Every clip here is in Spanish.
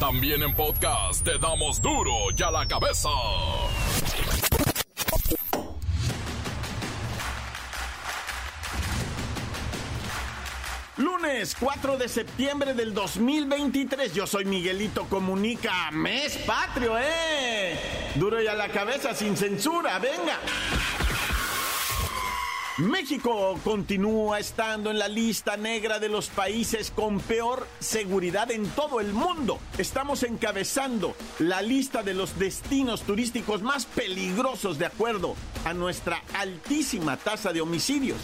También en podcast te damos duro y a la cabeza. Lunes 4 de septiembre del 2023. Yo soy Miguelito Comunica. Mes patrio, ¿eh? Duro y a la cabeza sin censura. Venga. México continúa estando en la lista negra de los países con peor seguridad en todo el mundo. Estamos encabezando la lista de los destinos turísticos más peligrosos de acuerdo a nuestra altísima tasa de homicidios.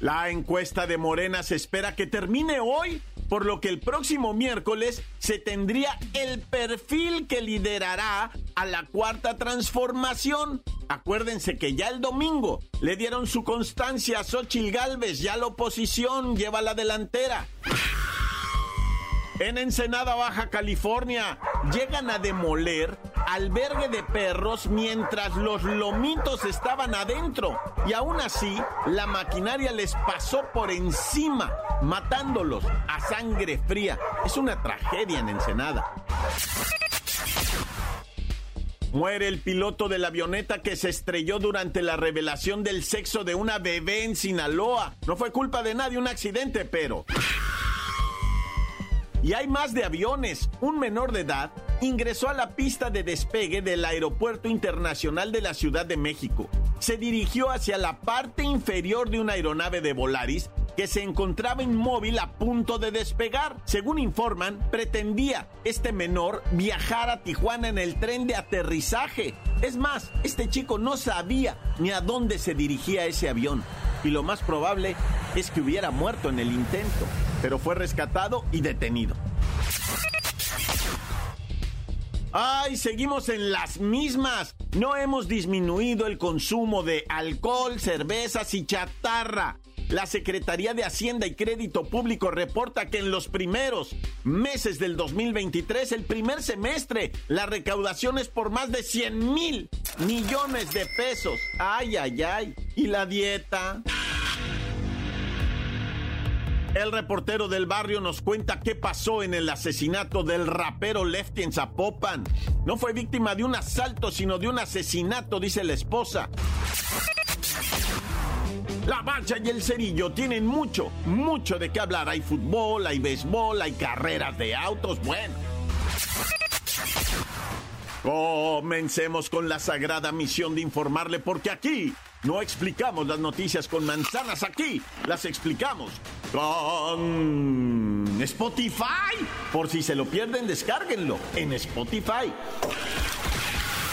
La encuesta de Morena se espera que termine hoy, por lo que el próximo miércoles se tendría el perfil que liderará a la cuarta transformación. Acuérdense que ya el domingo le dieron su constancia a Xochil Gálvez, ya la oposición lleva la delantera. En Ensenada, Baja California, llegan a demoler albergue de perros mientras los lomitos estaban adentro. Y aún así, la maquinaria les pasó por encima, matándolos a sangre fría. Es una tragedia en Ensenada. Muere el piloto de la avioneta que se estrelló durante la revelación del sexo de una bebé en Sinaloa. No fue culpa de nadie, un accidente, pero... Y hay más de aviones. Un menor de edad ingresó a la pista de despegue del Aeropuerto Internacional de la Ciudad de México. Se dirigió hacia la parte inferior de una aeronave de Volaris que se encontraba inmóvil a punto de despegar. Según informan, pretendía este menor viajar a Tijuana en el tren de aterrizaje. Es más, este chico no sabía ni a dónde se dirigía ese avión. Y lo más probable es que hubiera muerto en el intento, pero fue rescatado y detenido. ¡Ay, seguimos en las mismas! No hemos disminuido el consumo de alcohol, cervezas y chatarra. La Secretaría de Hacienda y Crédito Público reporta que en los primeros meses del 2023, el primer semestre, la recaudación es por más de 100 mil millones de pesos. ¡Ay, ay, ay! ¿Y la dieta? El reportero del barrio nos cuenta qué pasó en el asesinato del rapero Lefty en Zapopan. No fue víctima de un asalto, sino de un asesinato, dice la esposa. La Bacha y el Cerillo tienen mucho, mucho de qué hablar. Hay fútbol, hay béisbol, hay carreras de autos, bueno. Comencemos con la sagrada misión de informarle, porque aquí no explicamos las noticias con manzanas, aquí las explicamos con Spotify. Por si se lo pierden, descárguenlo en Spotify.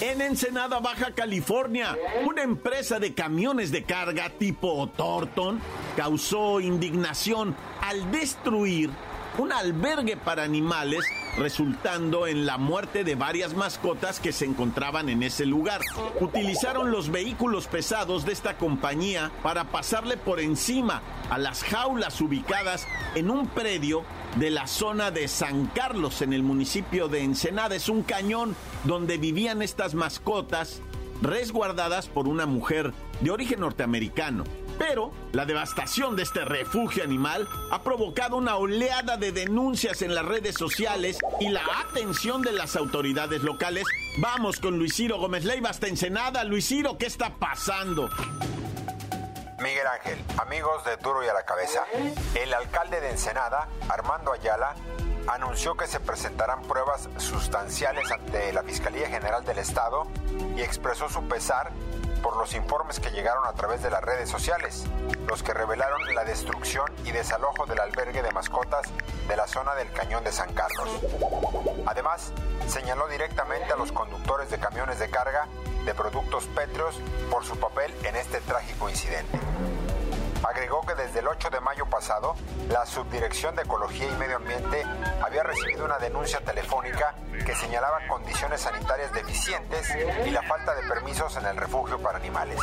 En Ensenada, Baja California, una empresa de camiones de carga tipo Thornton causó indignación al destruir un albergue para animales, resultando en la muerte de varias mascotas que se encontraban en ese lugar. Utilizaron los vehículos pesados de esta compañía para pasarle por encima a las jaulas ubicadas en un predio de la zona de San Carlos, en el municipio de Ensenada. Es un cañón donde vivían estas mascotas resguardadas por una mujer de origen norteamericano. Pero la devastación de este refugio animal ha provocado una oleada de denuncias en las redes sociales y la atención de las autoridades locales. Vamos con Luis Ciro Gómez Leiva hasta Ensenada. Luis Ciro, ¿qué está pasando? Miguel Ángel, amigos de Duro y a la Cabeza. El alcalde de Ensenada, Armando Ayala, anunció que se presentarán pruebas sustanciales ante la Fiscalía General del Estado y expresó su pesar por los informes que llegaron a través de las redes sociales, los que revelaron la destrucción y desalojo del albergue de mascotas de la zona del Cañón de San Carlos. Además, señaló directamente a los conductores de camiones de carga de productos pétreos por su papel en este trágico incidente. Agregó que desde el 8 de mayo pasado, la Subdirección de Ecología y Medio Ambiente había recibido una denuncia telefónica que señalaba condiciones sanitarias deficientes y la falta de permisos en el refugio para animales.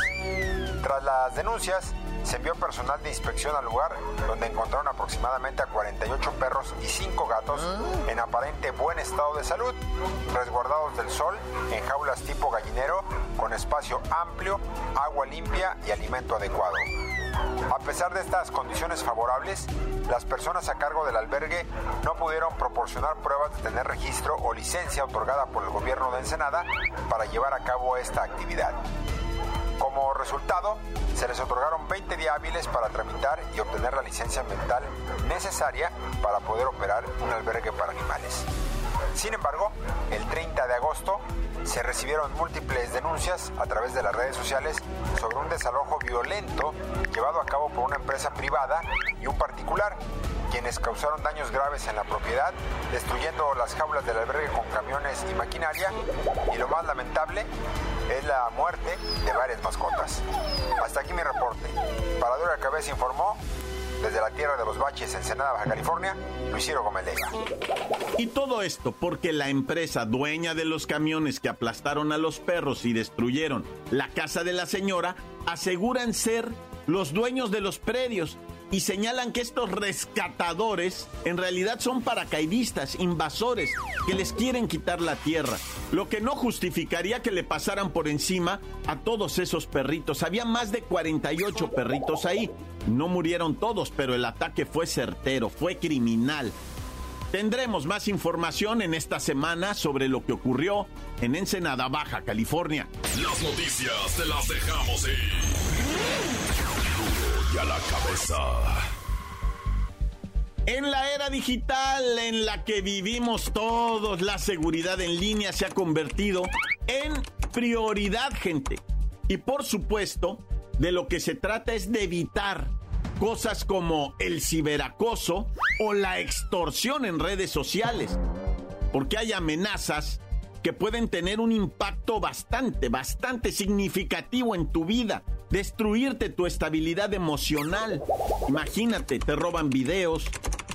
Tras las denuncias, se envió personal de inspección al lugar donde encontraron aproximadamente a 48 perros y 5 gatos en aparente buen estado de salud, resguardados del sol en jaulas tipo gallinero con espacio amplio, agua limpia y alimento adecuado. A pesar de estas condiciones favorables, las personas a cargo del albergue no pudieron proporcionar pruebas de tener registro o licencia otorgada por el gobierno de Ensenada para llevar a cabo esta actividad. Como resultado, se les otorgaron 20 días hábiles para tramitar y obtener la licencia ambiental necesaria para poder operar un albergue para animales. Sin embargo, el 30 de agosto se recibieron múltiples denuncias a través de las redes sociales sobre un desalojo violento llevado a cabo por una empresa privada y un particular, quienes causaron daños graves en la propiedad, destruyendo las jaulas del albergue con camiones y maquinaria, y lo más lamentable es la muerte de varias mascotas. Hasta aquí mi reporte. Para Dura Cabeza informó desde la tierra de los baches, en Senada, Baja California, Luis Ciro Gómez Y todo esto porque la empresa dueña de los camiones que aplastaron a los perros y destruyeron la casa de la señora aseguran ser los dueños de los predios y señalan que estos rescatadores en realidad son paracaidistas, invasores, que les quieren quitar la tierra, lo que no justificaría que le pasaran por encima a todos esos perritos. Había más de 48 perritos ahí. No murieron todos, pero el ataque fue certero, fue criminal. Tendremos más información en esta semana sobre lo que ocurrió en Ensenada, Baja California. Las noticias te las dejamos ir la cabeza. En la era digital en la que vivimos todos, la seguridad en línea se ha convertido en prioridad, gente. Y por supuesto, de lo que se trata es de evitar cosas como el ciberacoso o la extorsión en redes sociales. Porque hay amenazas que pueden tener un impacto bastante, bastante significativo en tu vida destruirte tu estabilidad emocional. Imagínate, te roban videos,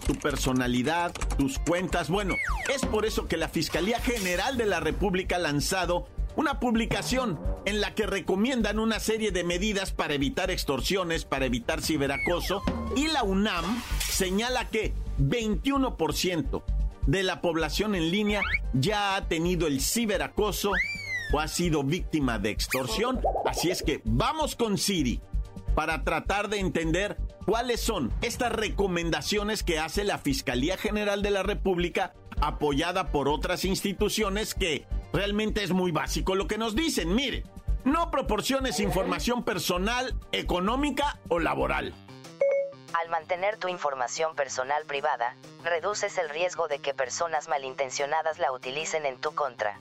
tu personalidad, tus cuentas. Bueno, es por eso que la Fiscalía General de la República ha lanzado una publicación en la que recomiendan una serie de medidas para evitar extorsiones, para evitar ciberacoso, y la UNAM señala que 21% de la población en línea ya ha tenido el ciberacoso o ha sido víctima de extorsión. Así es que vamos con Siri para tratar de entender cuáles son estas recomendaciones que hace la Fiscalía General de la República apoyada por otras instituciones que realmente es muy básico lo que nos dicen. Mire, no proporciones información personal, económica o laboral. Al mantener tu información personal privada, reduces el riesgo de que personas malintencionadas la utilicen en tu contra.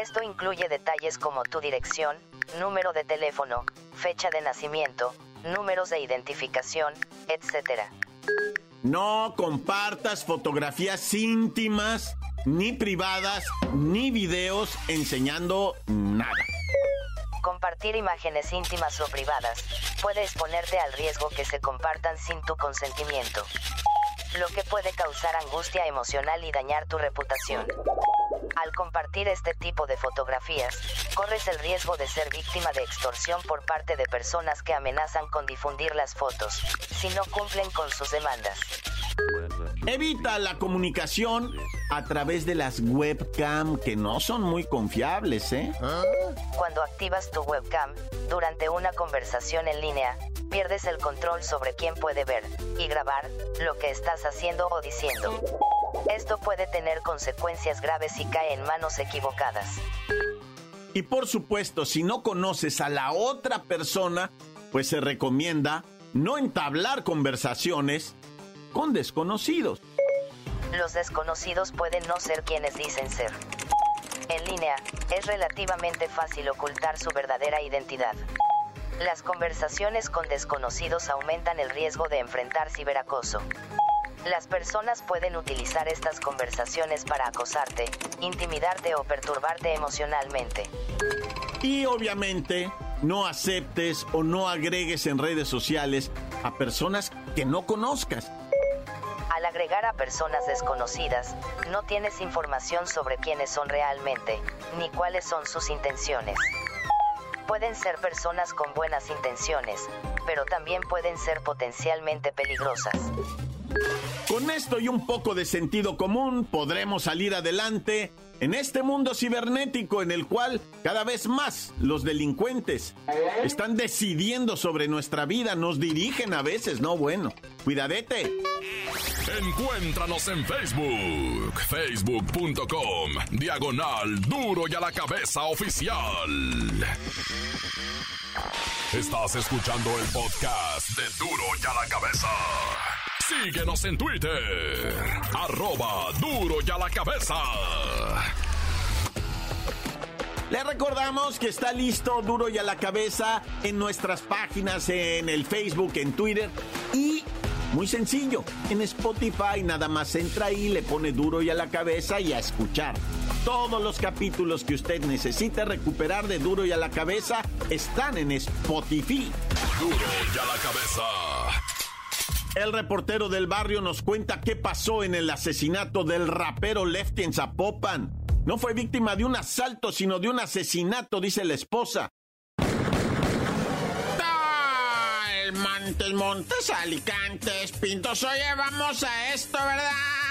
Esto incluye detalles como tu dirección, número de teléfono, fecha de nacimiento, números de identificación, etc. No compartas fotografías íntimas, ni privadas, ni videos enseñando nada. Compartir imágenes íntimas o privadas puede exponerte al riesgo que se compartan sin tu consentimiento, lo que puede causar angustia emocional y dañar tu reputación. Al compartir este tipo de fotografías, corres el riesgo de ser víctima de extorsión por parte de personas que amenazan con difundir las fotos, si no cumplen con sus demandas. Evita la comunicación a través de las webcam que no son muy confiables, ¿eh? Cuando activas tu webcam durante una conversación en línea, pierdes el control sobre quién puede ver y grabar lo que estás haciendo o diciendo. Esto puede tener consecuencias graves si cae en manos equivocadas. Y por supuesto, si no conoces a la otra persona, pues se recomienda no entablar conversaciones con desconocidos. Los desconocidos pueden no ser quienes dicen ser. En línea, es relativamente fácil ocultar su verdadera identidad. Las conversaciones con desconocidos aumentan el riesgo de enfrentar ciberacoso. Las personas pueden utilizar estas conversaciones para acosarte, intimidarte o perturbarte emocionalmente. Y obviamente, no aceptes o no agregues en redes sociales a personas que no conozcas. Agregar a personas desconocidas, no tienes información sobre quiénes son realmente, ni cuáles son sus intenciones. Pueden ser personas con buenas intenciones, pero también pueden ser potencialmente peligrosas. Con esto y un poco de sentido común podremos salir adelante en este mundo cibernético en el cual cada vez más los delincuentes están decidiendo sobre nuestra vida, nos dirigen a veces, no bueno. Cuidadete. Encuéntranos en Facebook, facebook.com, diagonal duro y a la cabeza oficial. Estás escuchando el podcast de duro y a la cabeza. Síguenos en Twitter, arroba duro y a la cabeza. Le recordamos que está listo duro y a la cabeza en nuestras páginas, en el Facebook, en Twitter y muy sencillo, en Spotify nada más entra ahí, le pone duro y a la cabeza y a escuchar. Todos los capítulos que usted necesita recuperar de duro y a la cabeza están en Spotify. Duro y a la cabeza. El reportero del barrio nos cuenta qué pasó en el asesinato del rapero Lefty en Zapopan. No fue víctima de un asalto, sino de un asesinato, dice la esposa. Montes, Montes, Alicantes, Pintos. Oye, vamos a esto, ¿verdad?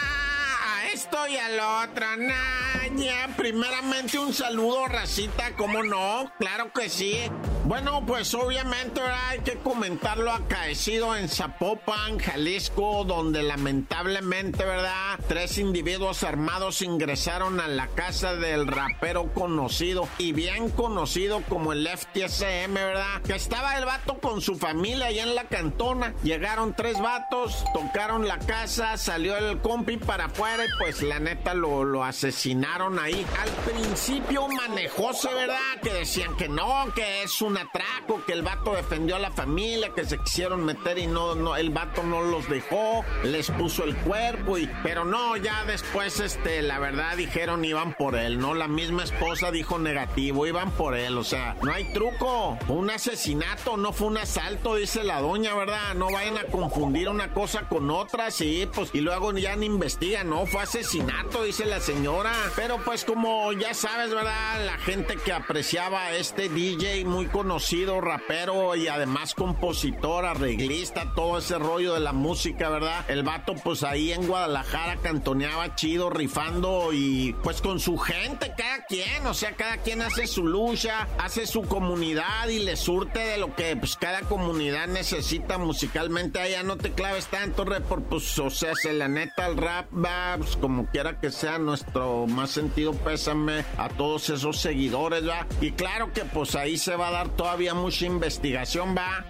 A esto y a lo otro. Naña. Primeramente, un saludo, racita, ¿cómo no? Claro que sí. Bueno, pues obviamente hay que comentar lo acaecido en Zapopan, Jalisco, donde lamentablemente, ¿verdad? Tres individuos armados ingresaron a la casa del rapero conocido y bien conocido como el FTSM, ¿verdad? Que estaba el vato con su familia allá en la cantona. Llegaron tres vatos, tocaron la casa, salió el compi para afuera pues la neta lo, asesinaron ahí. Al principio manejóse, ¿verdad? Que decían que no, que es un atraco, que el vato defendió a la familia, que se quisieron meter y no, no, el vato no los dejó, les puso el cuerpo y, pero no, ya después, este, la verdad dijeron iban por él, ¿no? La misma esposa dijo negativo, iban por él, o sea, no hay truco, un asesinato, no fue un asalto, dice la doña, ¿verdad? No vayan a confundir una cosa con otra, sí, pues, y luego ya ni investigan, no, fue asesinato, dice la señora, pero pues como ya sabes, ¿verdad? La gente que apreciaba a este DJ muy conocido, rapero y además compositor, arreglista, todo ese rollo de la música, ¿verdad? El vato pues ahí en Guadalajara cantoneaba chido, rifando y pues con su gente, cada quien, o sea, cada quien hace su lucha, hace su comunidad y le surte de lo que pues cada comunidad necesita musicalmente. Allá no te claves tanto, pues o sea, se la neta el rap va, pues, como quiera que sea nuestro más sentido pésame a todos esos seguidores, ¿va? Y claro que pues ahí se va a dar todavía mucha investigación, va.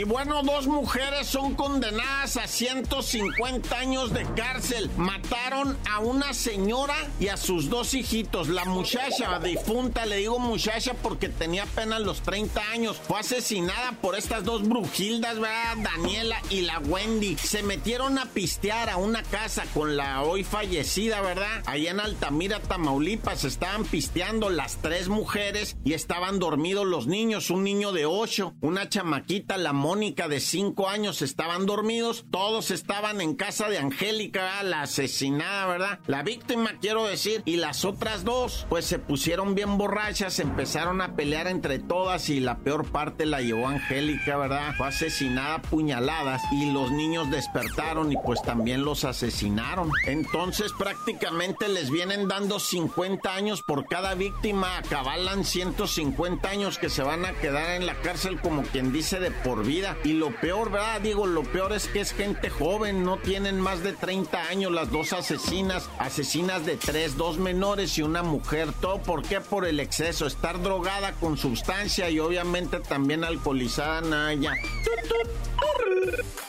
Y bueno, dos mujeres son condenadas a 150 años de cárcel. Mataron a una señora y a sus dos hijitos. La muchacha difunta, le digo muchacha porque tenía apenas los 30 años, fue asesinada por estas dos brujildas, ¿verdad? Daniela y la Wendy. Se metieron a pistear a una casa con la hoy fallecida, ¿verdad? Allá en Altamira, Tamaulipas, estaban pisteando las tres mujeres y estaban dormidos los niños. Un niño de 8, una chamaquita, la Mónica de 5 años, estaban dormidos. Todos estaban en casa de Angélica, la asesinada, ¿verdad? La víctima, quiero decir, y las otras dos, pues se pusieron bien borrachas, empezaron a pelear entre todas y la peor parte la llevó Angélica, ¿verdad? Fue asesinada a puñaladas y los niños despertaron y pues también los asesinaron. Entonces prácticamente les vienen dando 50 años por cada víctima, acabalan 150 años que se van a quedar en la cárcel como quien dice de por vida. Y lo peor, ¿verdad? Digo, lo peor es que es gente joven, no tienen más de 30 años las dos asesinas, asesinas de tres, dos menores y una mujer. ¿Todo por qué? Por el exceso, estar drogada con sustancia y obviamente también alcoholizada, Naya.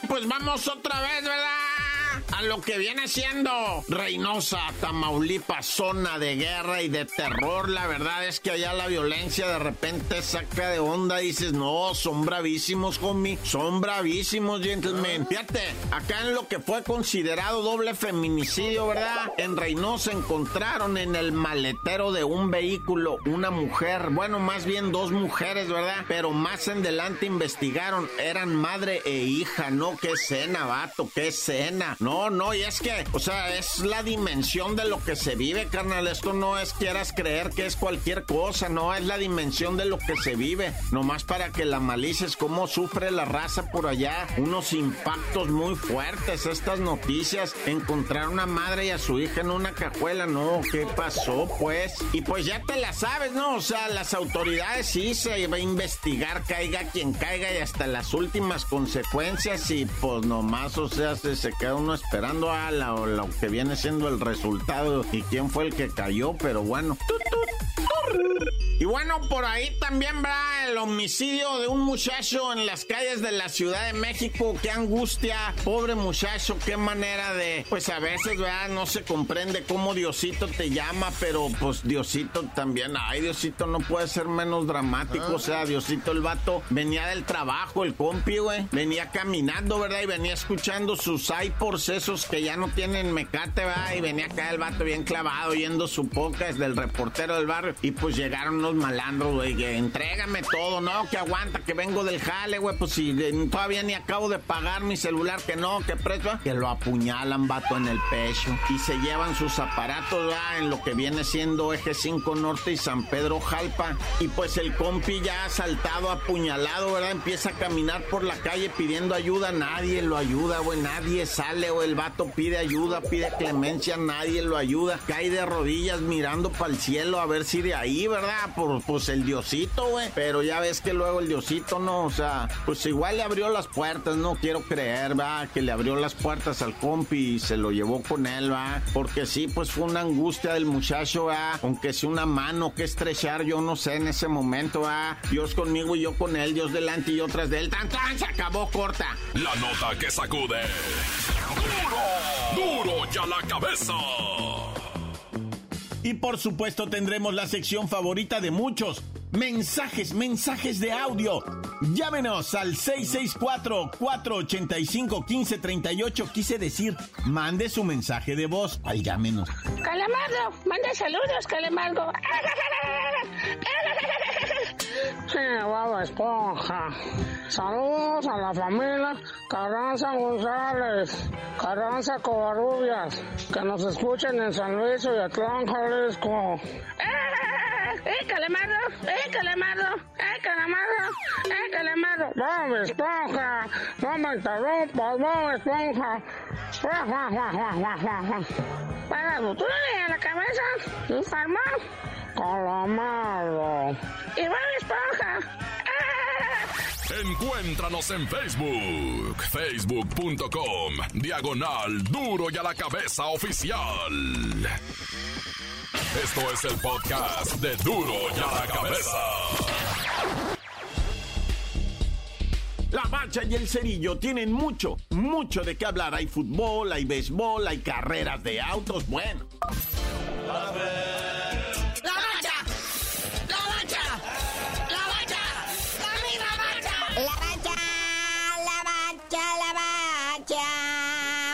Pues vamos otra vez, ¿verdad? A lo que viene siendo Reynosa, Tamaulipas, zona de guerra y de terror. La verdad es que allá la violencia de repente saca de onda y dices, no, son bravísimos, homie, son bravísimos, gentlemen. Fíjate, acá en lo que fue considerado doble feminicidio, ¿verdad? En Reynosa encontraron en el maletero de un vehículo una mujer, bueno, más bien dos mujeres, ¿verdad? Pero más en adelante investigaron, eran madre e hija, no, qué escena, vato, qué escena. No, no, y es que, o sea, es la dimensión de lo que se vive, carnal. Esto no es quieras creer que es cualquier cosa, no, es la dimensión de lo que se vive. Nomás para que la malices, cómo sufre la raza por allá. Unos impactos muy fuertes, estas noticias. Encontrar una madre y a su hija en una cajuela, no, ¿qué pasó, pues? Y pues ya te la sabes, ¿no? O sea, las autoridades sí se va a investigar, caiga quien caiga y hasta las últimas consecuencias y pues nomás, o sea, se, se queda uno esperando a la, lo que viene siendo el resultado y quién fue el que cayó, pero bueno. Y bueno, por ahí también va el homicidio de un muchacho en las calles de la Ciudad de México. Qué angustia, pobre muchacho, qué manera de... Pues a veces, ¿verdad? No se comprende cómo Diosito te llama, pero pues Diosito también, ay, Diosito no puede ser menos dramático. O sea, Diosito el vato venía del trabajo, el compi, güey. Venía caminando, ¿verdad? Y venía escuchando sus iPods esos que ya no tienen mecate, ¿verdad? Y venía acá el vato bien clavado, oyendo su podcast del reportero del barrio. Y pues llegaron unos malandros, güey, que entrégame todo, ¿no? Que aguanta, que vengo del jale, güey, pues si todavía ni acabo de pagar mi celular, que no, que preso, que lo apuñalan, vato, en el pecho. Y se llevan sus aparatos, ¿verdad? En lo que viene siendo Eje 5 Norte y San Pedro Jalpa. Y pues el compi ya ha saltado, apuñalado, ¿verdad? Empieza a caminar por la calle pidiendo ayuda, nadie lo ayuda, güey, nadie sale, o el vato pide ayuda, pide clemencia, nadie lo ayuda. Cae de rodillas mirando para el cielo a ver si de ahí, ¿verdad? Pues el diosito, güey. Pero ya ves que luego el diosito no, o sea, pues igual le abrió las puertas, no quiero creer, va, que le abrió las puertas al compi y se lo llevó con él, va. Porque sí, pues fue una angustia del muchacho, va. Aunque sea una mano que estrechar, yo no sé en ese momento, va. Dios conmigo y yo con él, Dios delante y yo tras de él. ¡Tan, tan! Se acabó corta. La nota que sacude. ¡Duro! ¡Duro ya la cabeza! Y por supuesto tendremos la sección favorita de muchos. Mensajes, mensajes de audio. Llámenos al 664-485-1538. Quise decir, mande su mensaje de voz. Al llámenos. Calamardo, manda saludos, Calamardo. Bob Esponja. Saludos a la familia Carranza González, Carranza Covarrubias, que nos escuchen en San Luis y Atlán, Jalisco. ¡Eh, eh, Calamardo! ¡Eh, Calamardo! ¡Eh, Calamardo! ¡Eh, Calamardo! ¡Bob Esponja! ¡No me interrumpas, Bob Esponja! ¡Para tú a la cabeza! ¡Informó! Calamardo. ¡Y Bob Esponja! Encuéntranos en Facebook, facebook.com, diagonal duro y a la cabeza oficial. Esto es el podcast de duro y a la cabeza. La Bacha y el Cerillo tienen mucho, mucho de qué hablar. Hay fútbol, hay béisbol, hay carreras de autos, bueno. ¡La bacha! ¡La bacha! ¡La bacha! ¡Dame la bacha! La bacha, la bacha, la bacha.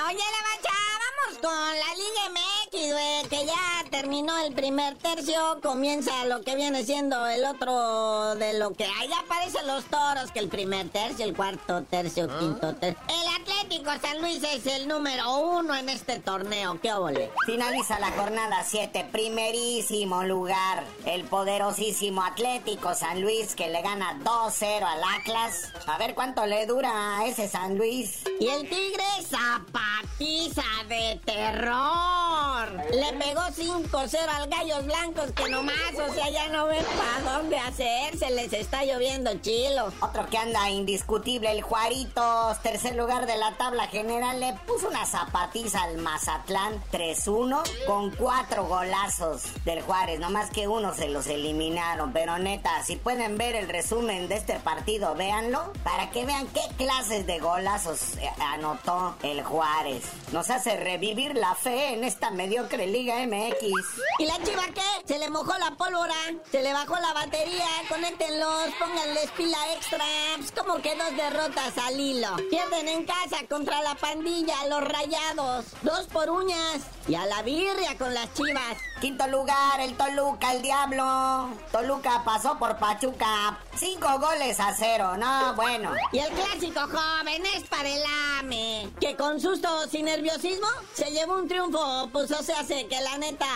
Oye, la bacha, vamos con la Liga Güey, que ya terminó el primer tercio, comienza lo que viene siendo el otro de lo que. Ya aparecen los toros, que el primer tercio, el cuarto tercio, quinto tercio. El Atlético San Luis es el número uno en este torneo, ¿qué óvole? Finaliza la jornada 7, primerísimo lugar. El poderosísimo Atlético San Luis que le gana 2-0 al Atlas. A ver cuánto le dura a ese San Luis. Y el Tigre zapatiza de terror. Le pegó 5-0 al Gallos Blancos que nomás, o sea, ya no ven para dónde hacer. Se les está lloviendo chilo. Otro que anda indiscutible, el Juaritos, tercer lugar de la tabla tabla general le puso una zapatiza al Mazatlán 3-1 con cuatro golazos del Juárez. No más que uno se los eliminaron. Pero neta, si pueden ver el resumen de este partido, véanlo. Para que vean qué clases de golazos eh, anotó el Juárez. Nos hace revivir la fe en esta mediocre Liga MX. ¿Y la chiva qué? Se le mojó la pólvora, se le bajó la batería, conéctenlos, pónganles pila extra. Pues como que dos derrotas al hilo. Pierden en casa contra la pandilla, los rayados. Dos por uñas. Y a la birria con las chivas. Quinto lugar, el Toluca, el Diablo. Toluca pasó por Pachuca. Cinco goles a cero, no, bueno. Y el clásico joven es para el AME. Que con susto sin nerviosismo se llevó un triunfo. Pues o sea, sé que la neta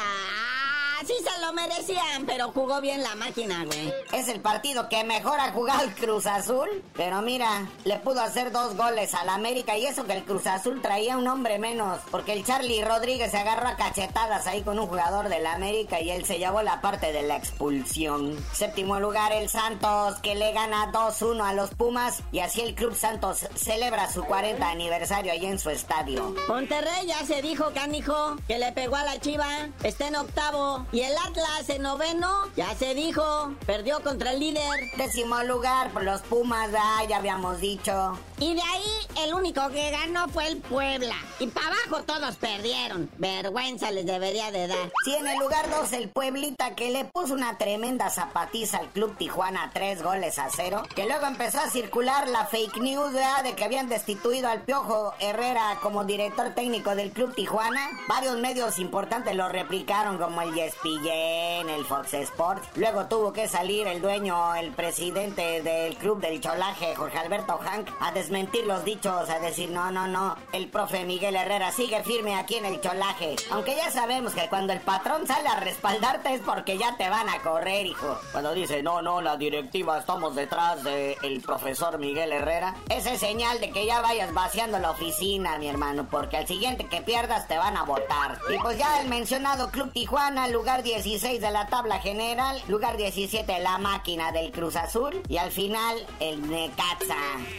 sí se lo merecían, pero jugó bien la máquina, güey. Es el partido que mejor ha jugado el Cruz Azul. Pero mira, le pudo hacer dos goles al América y eso que el Cruz Azul traía un hombre menos. Porque el Charlie Rodríguez se agarró a cachetadas ahí con un jugador del América y él se llevó la parte de la expulsión. Séptimo lugar, el Santos, que le gana 2-1 a los Pumas y así el Club Santos celebra su 40 aniversario ahí en su estadio. Monterrey ya se dijo, canijo, que le pegó a la chiva. Está en octavo. Y el Atlas en noveno, ya se dijo, perdió contra el líder. Décimo lugar por los Pumas, ya habíamos dicho. Y de ahí el único que ganó fue el Puebla. Y para abajo todos perdieron. Vergüenza les debería de dar. Sí, en el lugar 2 el Pueblita que le puso una tremenda zapatiza al Club Tijuana, tres goles a cero. Que luego empezó a circular la fake news de que habían destituido al Piojo Herrera como director técnico del Club Tijuana. Varios medios importantes lo replicaron como el Yes en el Fox Sports. Luego tuvo que salir el dueño, el presidente del club del cholaje, Jorge Alberto Hank, a desmentir los dichos, a decir, no, no, no, el profe Miguel Herrera sigue firme aquí en el cholaje. Aunque ya sabemos que cuando el patrón sale a respaldarte es porque ya te van a correr, hijo. Cuando dice, no, no, la directiva estamos detrás del profesor Miguel Herrera, esa es señal de que ya vayas vaciando la oficina, mi hermano, porque al siguiente que pierdas te van a votar. Y pues ya el mencionado Club Tijuana, lugar 16 de la tabla general, lugar 17 la máquina del Cruz Azul y al final el Necaxa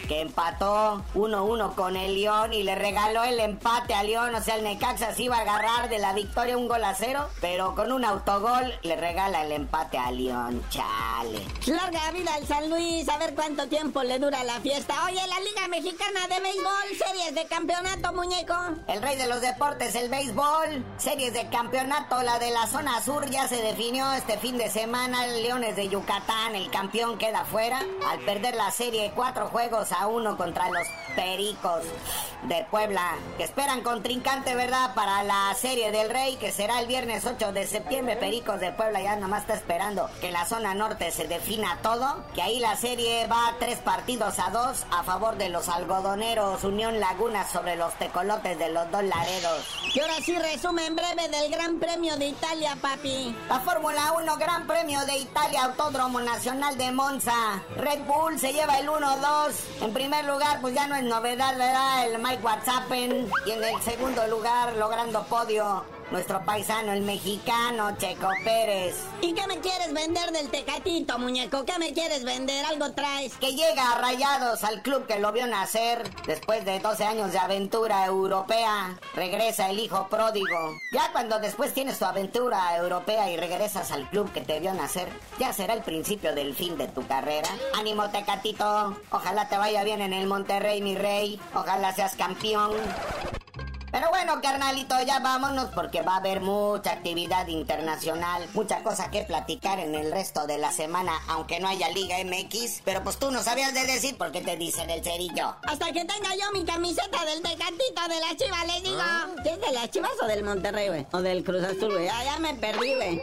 que empató 1-1 con el León y le regaló el empate a León, o sea el Necaxa se iba a agarrar de la victoria un gol a cero, pero con un autogol le regala el empate a León, chale. Larga vida al San Luis, a ver cuánto tiempo le dura la fiesta. Oye, la Liga Mexicana de Béisbol, series de campeonato, muñeco. El rey de los deportes, el béisbol, series de campeonato, la de la zona Sur ya se definió este fin de semana. El Leones de Yucatán, el campeón, queda fuera al perder la serie cuatro juegos a uno contra los Pericos de Puebla, que esperan contrincante, ¿verdad? Para la serie del Rey, que será el viernes 8 de septiembre. Pericos de Puebla ya nomás está esperando que la zona norte se defina todo, que ahí la serie va tres partidos a dos a favor de los algodoneros Unión Laguna sobre los tecolotes de los dos Laredos. Y ahora sí, resumen breve del Gran Premio de Italia, papi. La Fórmula 1 Gran Premio de Italia Autódromo Nacional de Monza. Red Bull se lleva el 1-2. En primer lugar, pues ya no es novedad, ¿verdad? El Mike Whatsappen. Y en el segundo lugar, logrando podio, nuestro paisano, el mexicano Checo Pérez. ¿Y qué me quieres vender del Tecatito, muñeco? ¿Qué me quieres vender? ¿Algo traes? Que llega a Rayados al club que lo vio nacer. Después de 12 años de aventura europea, regresa el hijo pródigo. Ya cuando después tienes tu aventura europea y regresas al club que te vio nacer, ya será el principio del fin de tu carrera. Ánimo, Tecatito. Ojalá te vaya bien en el Monterrey, mi rey. Ojalá seas campeón. Pero bueno, carnalito, ya vámonos porque va a haber mucha actividad internacional, mucha cosa que platicar en el resto de la semana, aunque no haya Liga MX. Pero pues tú no sabías de decir por qué te dicen el cerillo. Hasta que tenga yo mi camiseta del Tecatito de la Chiva, les digo. ¿Es de las Chivas o del Monterrey, güey? O del Cruz Azul, güey. Ah, ya me perdí, güey.